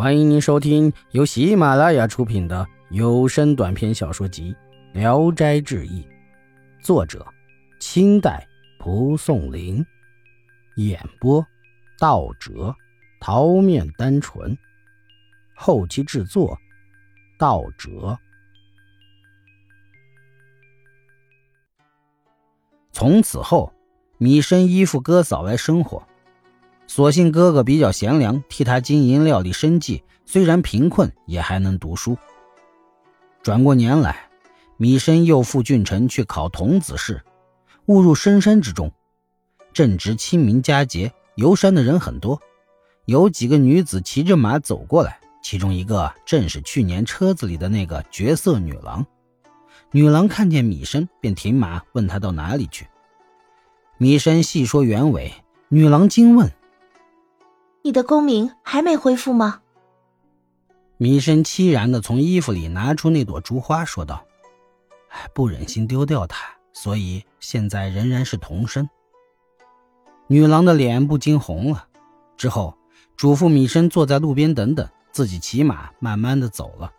欢迎您收听由喜马拉雅出品的有声短篇小说集《聊斋志异》，作者：清代蒲松龄，演播：道哲、桃面单纯，后期制作：道哲。从此后，米生依附哥嫂来生活。所幸哥哥比较贤良，替他经营料理生计，虽然贫困，也还能读书。转过年来，米生又赴郡城去考童子试，误入深山之中。正值清明佳节，游山的人很多，有几个女子骑着马走过来，其中一个正是去年车子里的那个绝色女郎。女郎看见米生，便停马，问他到哪里去。米生细说原委，女郎惊问。你的功名还没恢复吗？米生凄然的从衣服里拿出那朵珠花，说道：“不忍心丢掉它，所以现在仍然是童身。”女郎的脸不禁红了，之后嘱咐米生坐在路边等等，自己骑马慢慢的走了。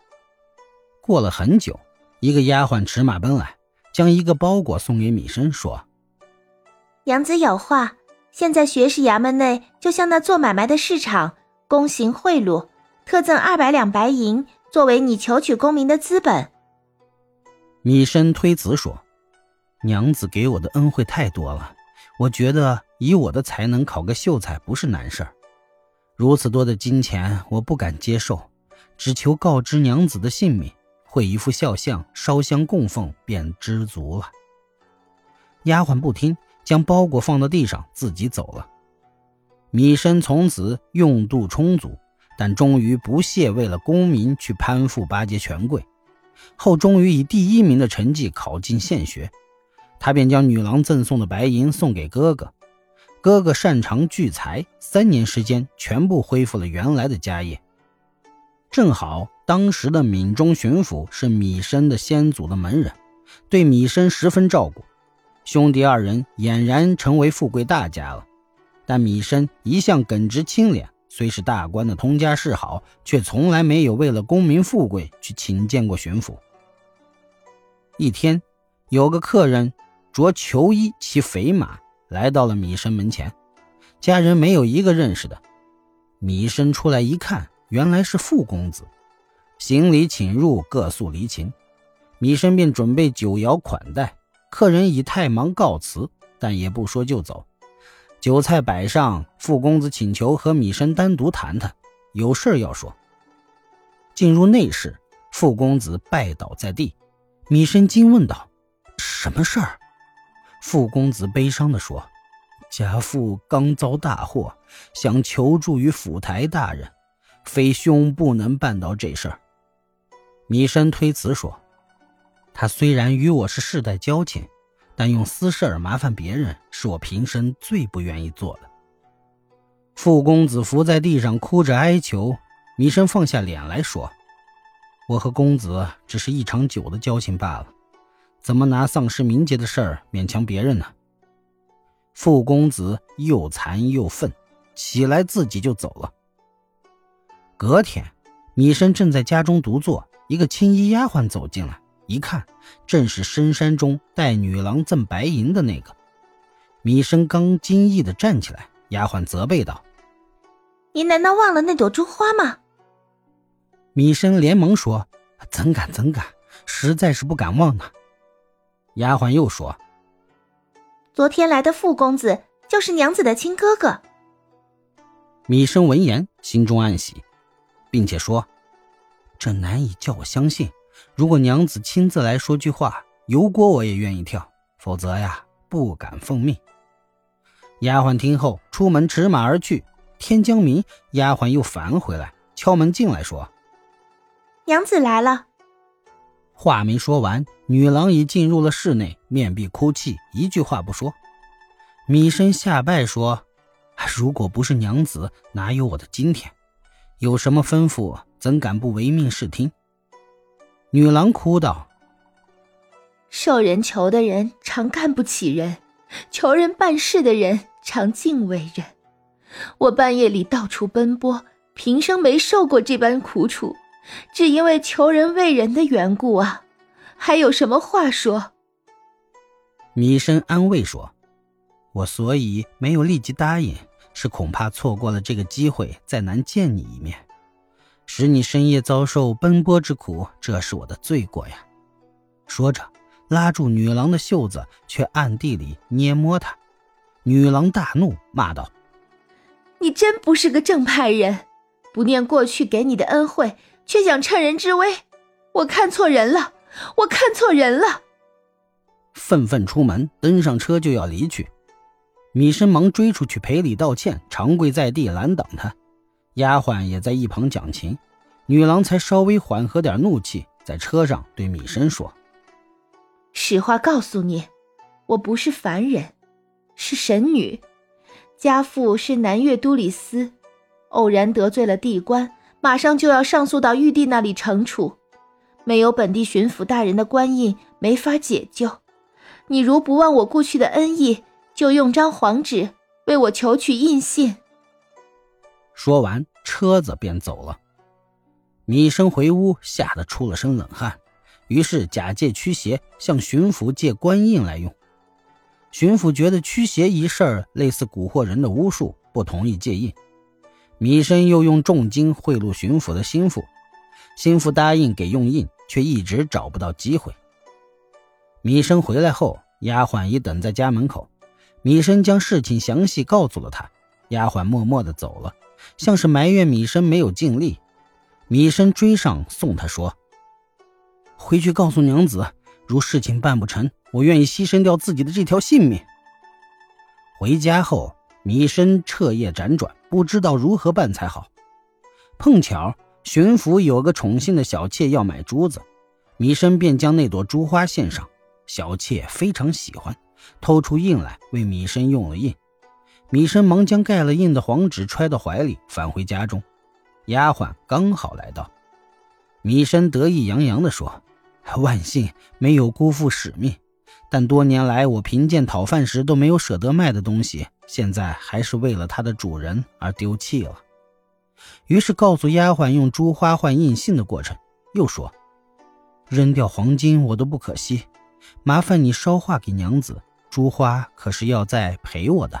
过了很久，一个丫鬟驰马奔来，将一个包裹送给米生，说：“娘子有话。”现在学士衙门内就像那做买卖的市场，公行贿赂，特赠二百两白银作为你求取功名的资本。米生推辞说：“娘子给我的恩惠太多了，我觉得以我的才能考个秀才不是难事儿。如此多的金钱，我不敢接受，只求告知娘子的姓名，绘一幅肖像，烧香供奉，便知足了。”丫鬟不听。将包裹放到地上，自己走了。米生从此用度充足，但终于不屑为了功名去攀附巴结权贵。后终于以第一名的成绩考进县学，他便将女郎赠送的白银送给哥哥。哥哥擅长聚财，三年时间全部恢复了原来的家业。正好当时的闽中巡抚是米生的先祖的门人，对米生十分照顾。兄弟二人俨然成为富贵大家了，但米生一向耿直清廉，虽是大官的通家世好，却从来没有为了功名富贵去请见过巡抚。一天，有个客人着裘衣骑肥马来到了米生门前，家人没有一个认识的。米生出来一看，原来是傅公子，行礼请入，各诉离情，米生便准备酒肴款待。客人已太忙告辞，但也不说就走。酒菜摆上，傅公子请求和米生单独谈谈，有事要说。进入内室，傅公子拜倒在地，米生惊问道：“什么事儿？”傅公子悲伤地说：“家父刚遭大祸，想求助于府台大人，非兄不能办到这事儿。”米生推辞说。他虽然与我是世代交情，但用私事儿麻烦别人，是我平生最不愿意做的。傅公子伏在地上哭着哀求，米生放下脸来说：“我和公子只是一场酒的交情罢了，怎么拿丧失名节的事儿勉强别人呢？”傅公子又惭又愤，起来自己就走了。隔天，米生正在家中独坐，一个青衣丫鬟走进来。一看，正是深山中带女郎赠白银的那个。米生刚惊异的站起来，丫鬟责备道：“您难道忘了那朵珠花吗？”米生连忙说：“怎敢怎敢，实在是不敢忘呢。”丫鬟又说：“昨天来的傅公子就是娘子的亲哥哥。”米生闻言，心中暗喜，并且说：“这难以叫我相信。”如果娘子亲自来说句话，油锅我也愿意跳，否则呀，不敢奉命。丫鬟听后，出门驰马而去。天将明，丫鬟又返回来，敲门进来，说：“娘子来了。”话没说完，女郎已进入了室内，面壁哭泣，一句话不说。米生下拜说：“如果不是娘子，哪有我的今天？有什么吩咐，怎敢不唯命是听？”女郎哭道：“受人求的人常看不起人，求人办事的人常敬畏人。我半夜里到处奔波，平生没受过这般苦楚，只因为求人为人的缘故啊！还有什么话说？米生安慰说：“我所以没有立即答应，是恐怕错过了这个机会，再难见你一面，使你深夜遭受奔波之苦，这是我的罪过呀。”说着，拉住女郎的袖子，却暗地里捏摸她。女郎大怒，骂道：“你真不是个正派人！”不念过去给你的恩惠，却想趁人之危，我看错人了，我看错人了。愤愤出门，登上车就要离去。米生忙追出去赔礼道歉，长跪在地拦挡他。丫鬟也在一旁讲情，女郎才稍微缓和点怒气，在车上对米生说：“实话告诉你，我不是凡人，是神女，家父是南越都里司。”偶然得罪了地官，马上就要上诉到玉帝那里惩处，没有本地巡抚大人的官印，没法解救。你如不忘我过去的恩义，就用张黄纸为我求取印信。说完，车子便走了。米生回屋，吓得出了身冷汗，于是假借驱邪，向巡抚借官印来用。巡抚觉得驱邪一事类似蛊惑人的巫术，不同意借印。米生又用重金贿赂巡抚的心腹，心腹答应给用印，却一直找不到机会。米生回来后，丫鬟已等在家门口。米生将事情详细告诉了他，丫鬟默默地走了，像是埋怨米生没有尽力。米生追上送他说：“回去告诉娘子，如事情办不成，我愿意牺牲掉自己的这条性命。”回家后。米生彻夜辗转，不知道如何办才好。碰巧巡抚有个宠幸的小妾要买珠子，米生便将那朵珠花献上。小妾非常喜欢，偷出印来为米生用了印。米生忙将盖了印的黄纸揣到怀里，返回家中。丫鬟刚好来到，米生得意洋洋地说：“万幸没有辜负使命。”但多年来，我贫贱讨饭时都没有舍得卖的东西，现在还是为了它的主人而丢弃了。于是告诉丫鬟用珠花换印信的过程，又说：“扔掉黄金我都不可惜，麻烦你捎话给娘子，珠花可是要再赔我的。”